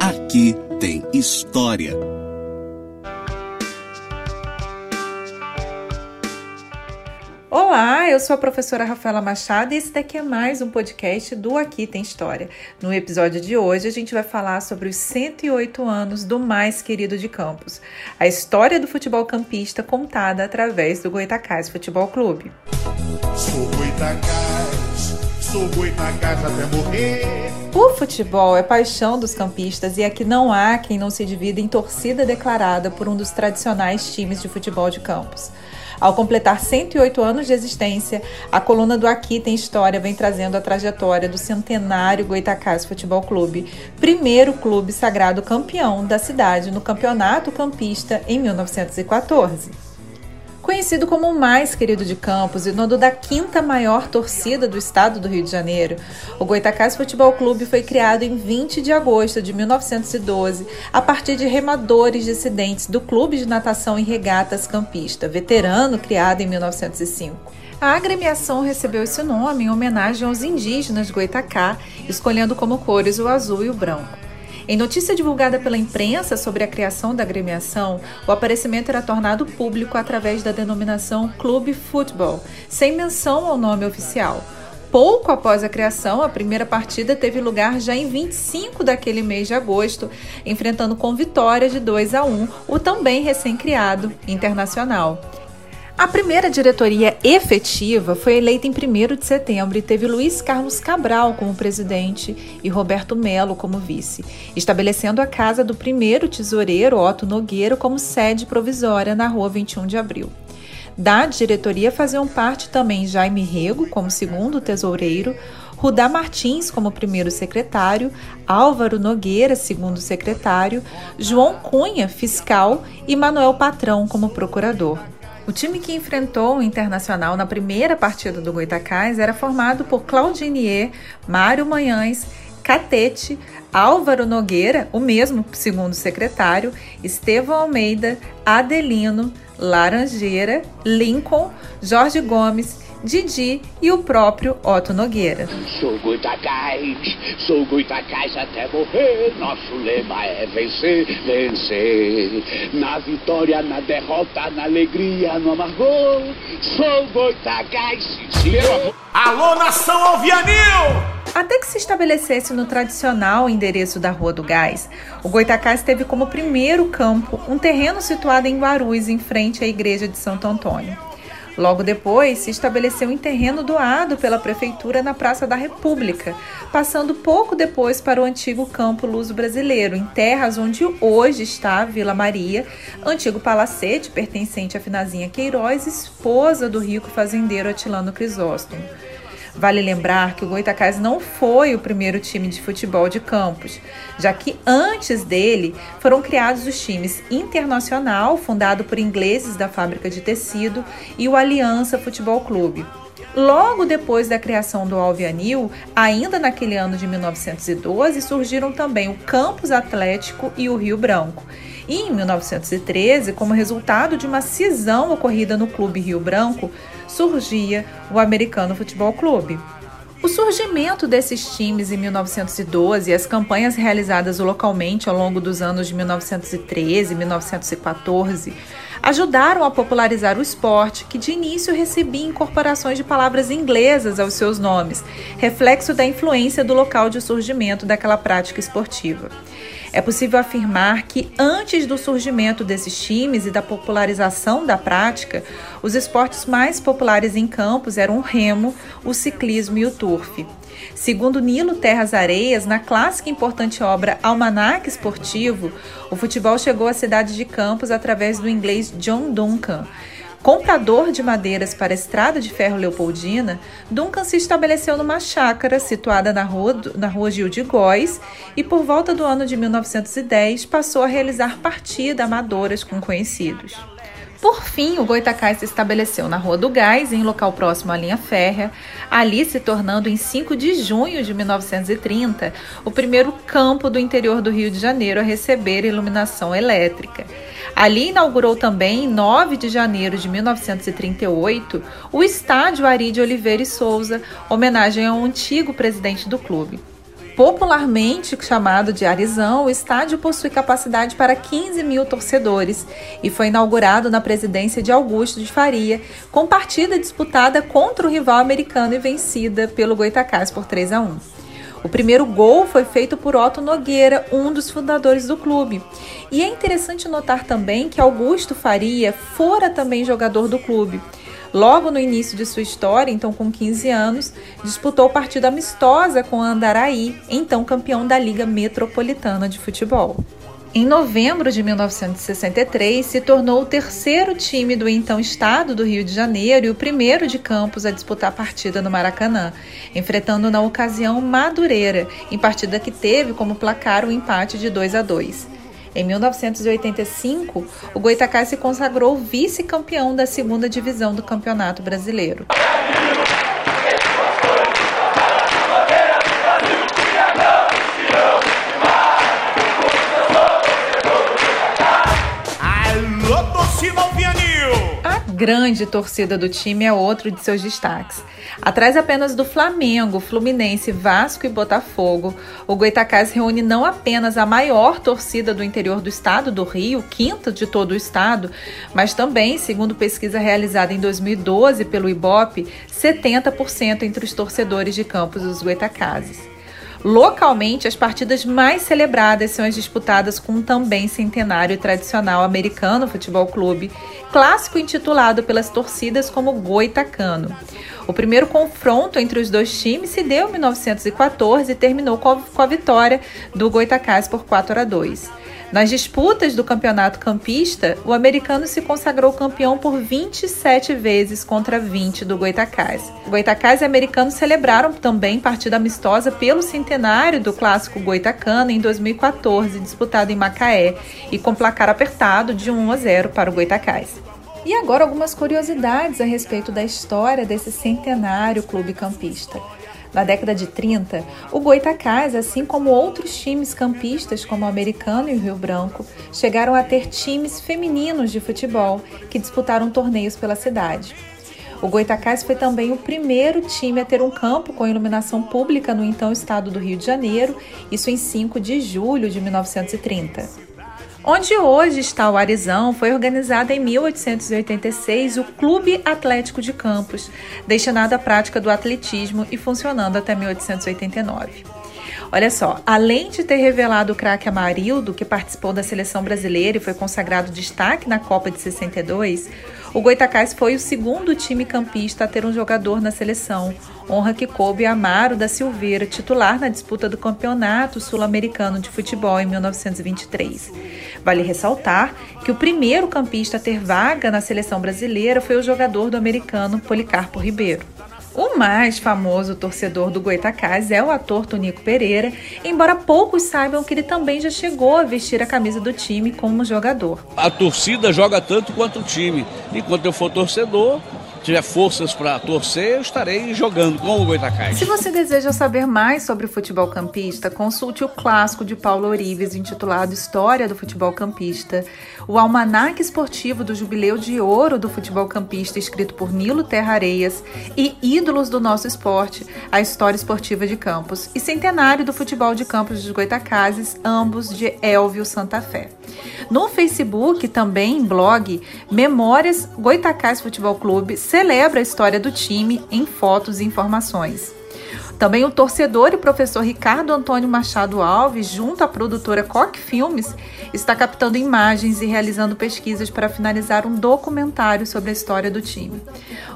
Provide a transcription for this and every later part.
Aqui tem história. Olá, eu sou a professora Rafaela Machado e esse daqui é mais um podcast do Aqui Tem História. No episódio de hoje, a gente vai falar sobre os 108 anos do mais querido de Campos, a história do futebol campista contada através do Goitacás Futebol Clube. Sou Goitacás, sou Goitacás até morrer. O futebol é paixão dos campistas e aqui não há quem não se divida em torcida declarada por um dos tradicionais times de futebol de Campos. Ao completar 108 anos de existência, a coluna do Aqui Tem História vem trazendo a trajetória do centenário Goitacás Futebol Clube, primeiro clube sagrado campeão da cidade no Campeonato Campista em 1914. Conhecido como o mais querido de Campos e dono da quinta maior torcida do estado do Rio de Janeiro, o Goitacás Futebol Clube foi criado em 20 de agosto de 1912 a partir de remadores dissidentes do Clube de Natação e Regatas Campista, veterano criado em 1905. A agremiação recebeu esse nome em homenagem aos indígenas Goitacá, escolhendo como cores o azul e o branco. Em notícia divulgada pela imprensa sobre a criação da agremiação, o aparecimento era tornado público através da denominação Clube Futebol, sem menção ao nome oficial. Pouco após a criação, a primeira partida teve lugar já em 25 daquele mês de agosto, enfrentando com vitória de 2 a 1 o também recém-criado Internacional. A primeira diretoria efetiva foi eleita em 1 de setembro e teve Luiz Carlos Cabral como presidente e Roberto Melo como vice, estabelecendo a casa do primeiro tesoureiro, Otto Nogueira, como sede provisória na rua 21 de abril. Da diretoria faziam parte também Jaime Rego como segundo tesoureiro, Rudá Martins como primeiro secretário, Álvaro Nogueira, segundo secretário, João Cunha, fiscal e Manuel Patrão como procurador. O time que enfrentou o Internacional na primeira partida do Goitacás era formado por Claudinier, Mário Manhães, Catete, Álvaro Nogueira, o mesmo segundo secretário, Estevão Almeida, Adelino, Laranjeira, Lincoln, Jorge Gomes, Didi e o próprio Otto Nogueira. Sou Goitacás, sou Goitacás até morrer. Nosso lema é vencer, vencer. Na vitória, na derrota, na alegria, no amargor. Sou Goitacás, senhor. Alô, nação Alvianil! Até que se estabelecesse no tradicional endereço da Rua do Gás, o Goitacás teve como primeiro campo um terreno situado em Guarulhos, em frente à igreja de Santo Antônio. Logo depois, se estabeleceu em terreno doado pela Prefeitura na Praça da República, passando pouco depois para o antigo Campo Luso Brasileiro, em terras onde hoje está a Vila Maria, antigo palacete pertencente a Finazinha Queiroz, esposa do rico fazendeiro Atilano Crisóstomo. Vale lembrar que o Goitacás não foi o primeiro time de futebol de Campos, já que antes dele foram criados os times Internacional, fundado por ingleses da fábrica de tecido, e o Aliança Futebol Clube. Logo depois da criação do Alvianil, ainda naquele ano de 1912, surgiram também o Campos Atlético e o Rio Branco. E em 1913, como resultado de uma cisão ocorrida no Clube Rio Branco, surgia o Americano Futebol Clube. O surgimento desses times em 1912 e as campanhas realizadas localmente ao longo dos anos de 1913 e 1914 ajudaram a popularizar o esporte, que de início recebia incorporações de palavras inglesas aos seus nomes, reflexo da influência do local de surgimento daquela prática esportiva. É possível afirmar que antes do surgimento desses times e da popularização da prática, os esportes mais populares em campos eram o remo, o ciclismo e o turf. Segundo Nilo Terras Areias, na clássica e importante obra Almanac Esportivo, o futebol chegou à cidade de Campos através do inglês John Duncan. Comprador de madeiras para a estrada de ferro Leopoldina, Duncan se estabeleceu numa chácara situada na rua, na rua Gil de Góis e, por volta do ano de 1910, passou a realizar partida amadoras com conhecidos. Por fim, o Goitacás se estabeleceu na Rua do Gás, em local próximo à linha férrea, ali se tornando em 5 de junho de 1930 o primeiro campo do interior do Rio de Janeiro a receber iluminação elétrica. Ali inaugurou também, em 9 de janeiro de 1938, o estádio Ari de Oliveira e Souza, homenagem ao antigo presidente do clube. Popularmente chamado de Arizão, o estádio possui capacidade para 15 mil torcedores e foi inaugurado na presidência de Augusto de Faria, com partida disputada contra o rival americano e vencida pelo Goitacás por 3 a 1. O primeiro gol foi feito por Otto Nogueira, um dos fundadores do clube. E é interessante notar também que Augusto Faria fora também jogador do clube. Logo no início de sua história, então com 15 anos, disputou partida amistosa com Andaraí, então campeão da Liga Metropolitana de Futebol. Em novembro de 1963, se tornou o terceiro time do então estado do Rio de Janeiro e o primeiro de Campos a disputar a partida no Maracanã, enfrentando na ocasião Madureira, em partida que teve como placar o um empate de 2 a 2. Em 1985, o Goitacás se consagrou vice-campeão da segunda divisão do Campeonato Brasileiro. Grande torcida do time é outro de seus destaques. Atrás apenas do Flamengo, Fluminense, Vasco e Botafogo, o Goitacás reúne não apenas a maior torcida do interior do estado do Rio, quinta de todo o estado, mas também, segundo pesquisa realizada em 2012 pelo IBOP, 70% entre os torcedores de campos dos Goitacazes. Localmente, as partidas mais celebradas são as disputadas com o também centenário tradicional americano Futebol Clube, clássico intitulado pelas torcidas como Goitacano. O primeiro confronto entre os dois times se deu em 1914 e terminou com a vitória do Goitacás por 4 a 2. Nas disputas do campeonato campista, o americano se consagrou campeão por 27 vezes contra 20 do Goitacás. Goitacás e o americano celebraram também partida amistosa pelo centenário do clássico Goitacano em 2014, disputado em Macaé, e com placar apertado de 1 a 0 para o Goitacás. E agora algumas curiosidades a respeito da história desse centenário clube campista. Na década de 30, o Goitacás, assim como outros times campistas como o Americano e o Rio Branco, chegaram a ter times femininos de futebol que disputaram torneios pela cidade. O Goitacás foi também o primeiro time a ter um campo com iluminação pública no então estado do Rio de Janeiro, isso em 5 de julho de 1930. Onde hoje está o Arizão, foi organizado em 1886 o Clube Atlético de Campos, destinado à prática do atletismo e funcionando até 1889. Olha só, além de ter revelado o craque Amarildo, que participou da seleção brasileira e foi consagrado destaque na Copa de 62, o Goitacás foi o segundo time campista a ter um jogador na seleção, honra que coube a Amaro da Silveira, titular na disputa do Campeonato Sul-Americano de Futebol em 1923. Vale ressaltar que o primeiro campista a ter vaga na seleção brasileira foi o jogador do americano Policarpo Ribeiro. O mais famoso torcedor do Goitacás é o ator Tonico Pereira, embora poucos saibam que ele também já chegou a vestir a camisa do time como jogador. A torcida joga tanto quanto o time. Enquanto eu for torcedor, tiver forças para torcer, eu estarei jogando com o Goitacás. Se você deseja saber mais sobre o futebol campista, consulte o clássico de Paulo Orives intitulado História do Futebol Campista, o Almanaque Esportivo do Jubileu de Ouro do Futebol Campista, escrito por Nilo Terra Areias, e Ídolos do Nosso Esporte, a História Esportiva de Campos, e Centenário do Futebol de Campos dos Goitacazes, ambos de Elvio Santa Fé. No Facebook, também em blog, Memórias Goitacás Futebol Clube celebra a história do time em fotos e informações. Também o torcedor e professor Ricardo Antônio Machado Alves, junto à produtora Coque Filmes, está captando imagens e realizando pesquisas para finalizar um documentário sobre a história do time.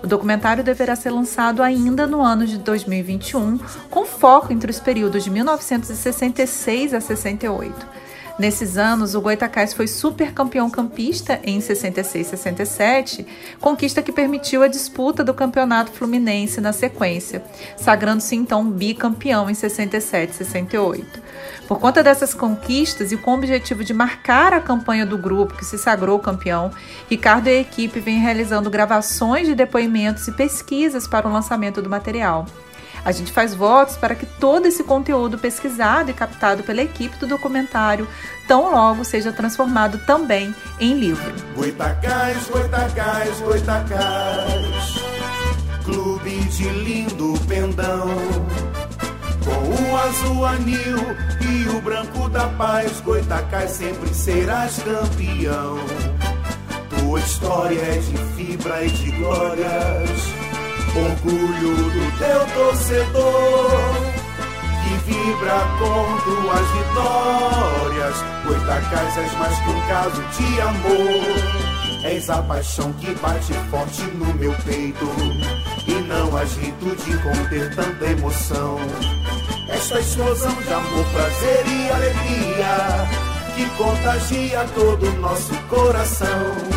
O documentário deverá ser lançado ainda no ano de 2021, com foco entre os períodos de 1966 a 68. Nesses anos, o Goitacás foi supercampeão campista em 66 67, conquista que permitiu a disputa do Campeonato Fluminense na sequência, sagrando-se então bicampeão em 67 68. Por conta dessas conquistas e com o objetivo de marcar a campanha do grupo que se sagrou campeão, Ricardo e a equipe vêm realizando gravações de depoimentos e pesquisas para o lançamento do material. A gente faz votos para que todo esse conteúdo pesquisado e captado pela equipe do documentário tão logo seja transformado também em livro. Goitacás, Goitacás, Goitacás, clube de lindo pendão. Com o azul anil e o branco da paz, Goitacás sempre serás campeão. Tua história é de fibra e de glórias, orgulho do teu torcedor que vibra com tuas vitórias. Goitacás és mais que um caso de amor. És a paixão que bate forte no meu peito E não agito de conter tanta emoção Esta explosão de amor, prazer e alegria Que contagia todo o nosso coração